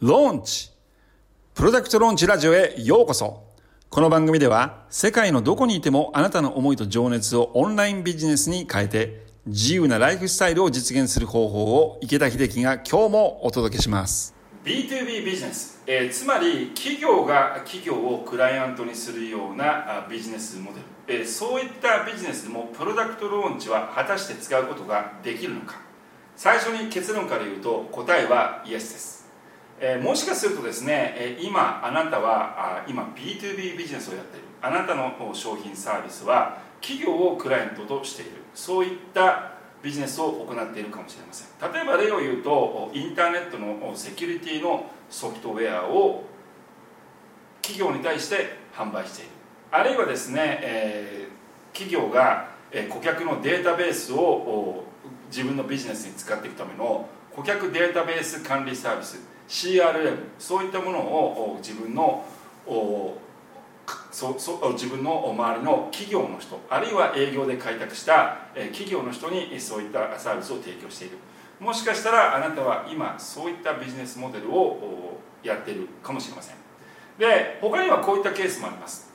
ローンチプロダクトローンチラジオへようこそ。この番組では世界のどこにいてもあなたの思いと情熱をオンラインビジネスに変えて自由なライフスタイルを実現する方法を池田秀樹が今日もお届けします。B2B ビジネス、えーつまり企業が企業をクライアントにするようなあビジネスモデル、えーそういったビジネスでもプロダクトローンチは果たして使うことができるのか。最初に結論から言うと答えはイエスです、えーもしかするとですね、え今あなたはあ今 B2B ビジネスをやっている。あなたの商品サービスは企業をクライアントとしている。そういったビジネスを行っているかもしれません。例えば例を言うとインターネットのセキュリティのソフトウェアを企業に対して販売している。あるいはですね、えー企業が顧客のデータベースを自分のビジネスに使っていくための顧客データベース管理サービス。CRM そういったものを自分のそそ自分の周りの企業の人あるいは営業で開拓した企業の人にそういったサービスを提供している。もしかしたらあなたは今そういったビジネスモデルをやっているかもしれません。で他にはこういったケースもあります、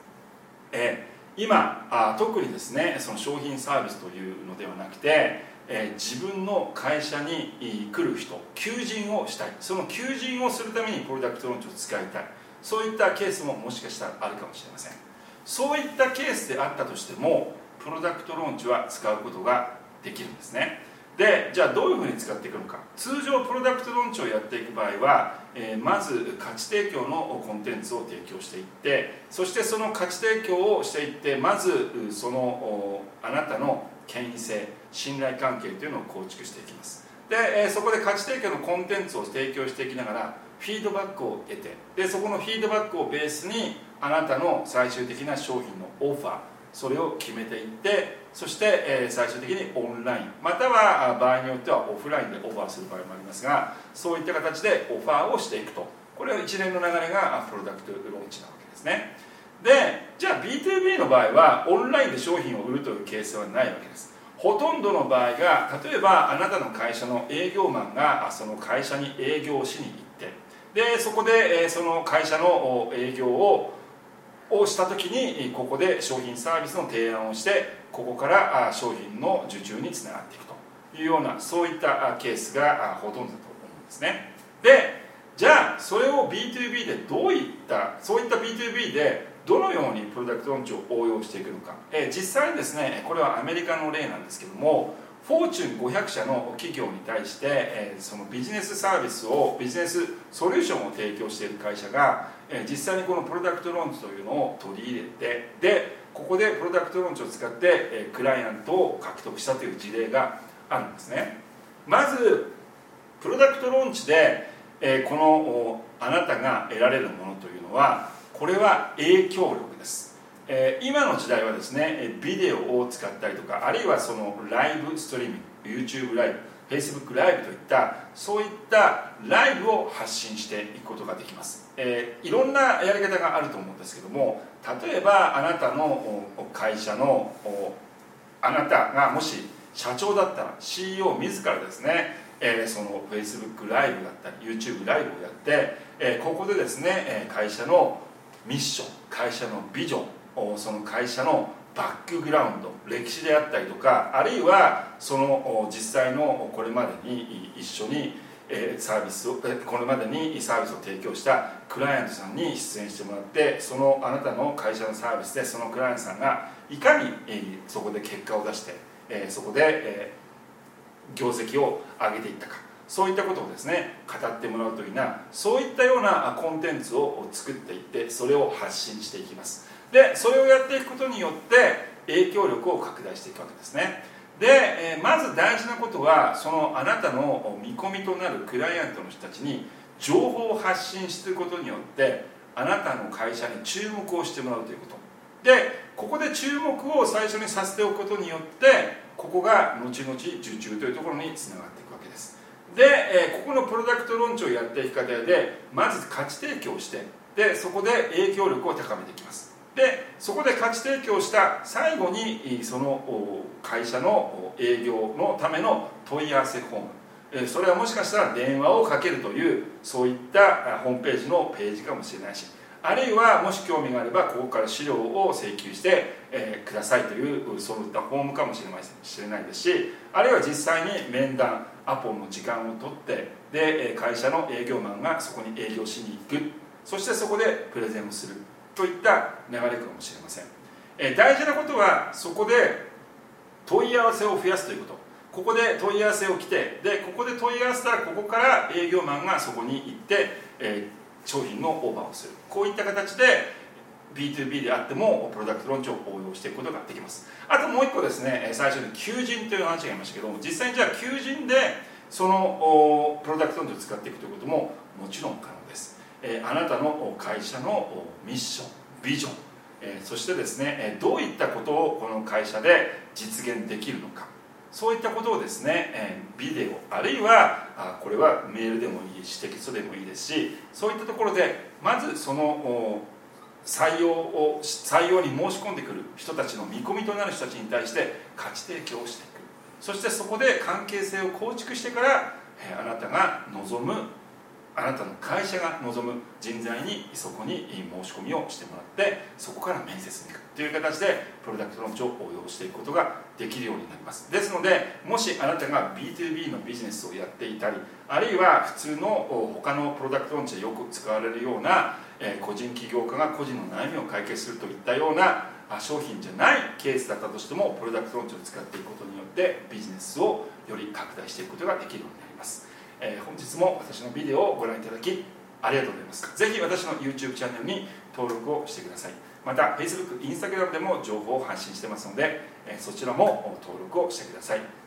えー今あ特にですねその商品サービスというのではなくて、えー自分の会社に来る人求人をしたい。その求人をするためにプロダクトローンチを使いたい。そういったケースももしかしたらあるかもしれません。そういったケースであったとしてもプロダクトローンチは使うことができるんですね。でじゃあどういうふうに使っていくのか。通常プロダクトローンチをやっていく場合は、えーまず価値提供のコンテンツを提供していってそしてその価値提供をしていってまずそのあなたの権威性信頼関係というのを構築していきます。で、そこで価値提供のコンテンツを提供していきながらフィードバックを得てでそこのフィードバックをベースにあなたの最終的な商品のオファーそれを決めていってそして、え最終的にオンラインまたは場合によってはオフラインでオファーする場合もありますがそういった形でオファーをしていくと。これは一連の流れがプロダクトローンチなわけですね。でじゃあ B2B の場合はオンラインで商品を売るというケースはないわけです。ほとんどの場合が例えばあなたの会社の営業マンがその会社に営業しに行ってでそこで、その会社の営業ををした時にここで商品サービスの提案をしてここから商品の受注につながっていくと。いうようなそういったケースがほとんどだと思うんですね。でじゃあそれを B2B でどういったそういった B2B でどのようにプロダクトローンチを応用していくのか、えー実際にですねこれはアメリカの例なんですけどもフォーチュン500社の企業に対して、えーそのビジネスサービスをビジネスソリューションを提供している会社が、えー実際にこのプロダクトローンチというのを取り入れてでここでプロダクトローンチを使って、えークライアントを獲得したという事例があるんですね。まずプロダクトローンチで、えーこのあなたが得られるものというのはこれは影響力です、えー今の時代はですねビデオを使ったりとかあるいはそのライブストリーミング YouTube ライブ Facebook ライブといったそういったライブを発信していくことができます、えーいろんなやり方があると思うんですけども例えばあなたの会社のあなたがもし社長だったら CEO 自らですね、えーその Facebook ライブだったり YouTube ライブをやって、えーここでですね会社のミッション会社のビジョンその会社のバックグラウンド歴史であったりとかあるいはその実際のこれまでに一緒にサービスをこれまでにサービスを提供したクライアントさんに出演してもらってそのあなたの会社のサービスでそのクライアントさんがいかに、そこで結果を出して、そこで、業績を上げていったか。そういったことをですね語ってもらうといいな。そういったようなコンテンツを作っていってそれを発信していきます。でそれをやっていくことによって影響力を拡大していくわけですね。で、えまず大事なことはそのあなたの見込みとなるクライアントの人たちに情報を発信することによってあなたの会社に注目をしてもらうということ。でここで注目を最初にさせておくことによってここが後々受注というところにつながっていくわけです。で、えここのプロダクトローンチをやっていく過程でまず価値提供してでそこで影響力を高めていきます。でそこで価値提供した最後にその会社の営業のための問い合わせフォーム。それはもしかしたら電話をかけるというそういったホームページのページかもしれないし。あるいはもし興味があればここから資料を請求して、えー、くださいというそういったフォームかもしれませんれないですしあるいは実際に面談アポの時間を取ってで会社の営業マンがそこに営業しに行く。そしてそこでプレゼンをするといった流れかもしれません、え、大事なことはそこで問い合わせを増やすということ。ここで問い合わせを来てでここで問い合わせたらここから営業マンがそこに行って、えー商品のオーバーをする。こういった形で B2B であってもプロダクトローンチを応用していくことができます。あともう一個ですね最初に求人という話がありましたけども実際にじゃあ求人でそのプロダクトローンチを使っていくということももちろん可能です、えあなたの会社のミッションビジョン、えそしてですねどういったことをこの会社で実現できるのか。そういったことをですね、えビデオあるいはあこれはメールでもいいしテキストでもいいですしそういったところでまずその採用を採用に申し込んでくる人たちの見込みとなる人たちに対して価値提供をしていくそしてそこで関係性を構築してから、えあなたが望むあなたの会社が望む人材にそこに申し込みをしてもらってそこから面接に行くという形でプロダクトローンチを応用していくことができるようになります。ですのでもしあなたが B2B のビジネスをやっていたりあるいは普通の他のプロダクトローンチでよく使われるような個人起業家が個人の悩みを解決するといったような商品じゃないケースだったとしてもプロダクトローンチを使っていくことによってビジネスをより拡大していくことができるようになります。えー、本日も私のビデオをご覧いただきありがとうございます。ぜひ私の YouTube チャンネルに登録をしてください。また Facebook、Instagram でも情報を発信してますので、えー、そちらも登録をしてください。